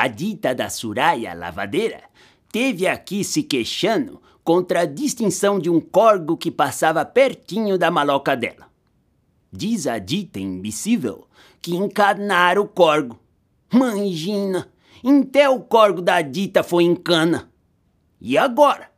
A dita da Suraya lavadeira teve aqui se queixando contra a distinção de um corgo que passava pertinho da maloca dela. Diz a dita imbecível que encanara o corgo. Mangina, até o corgo da dita foi em cana. E agora?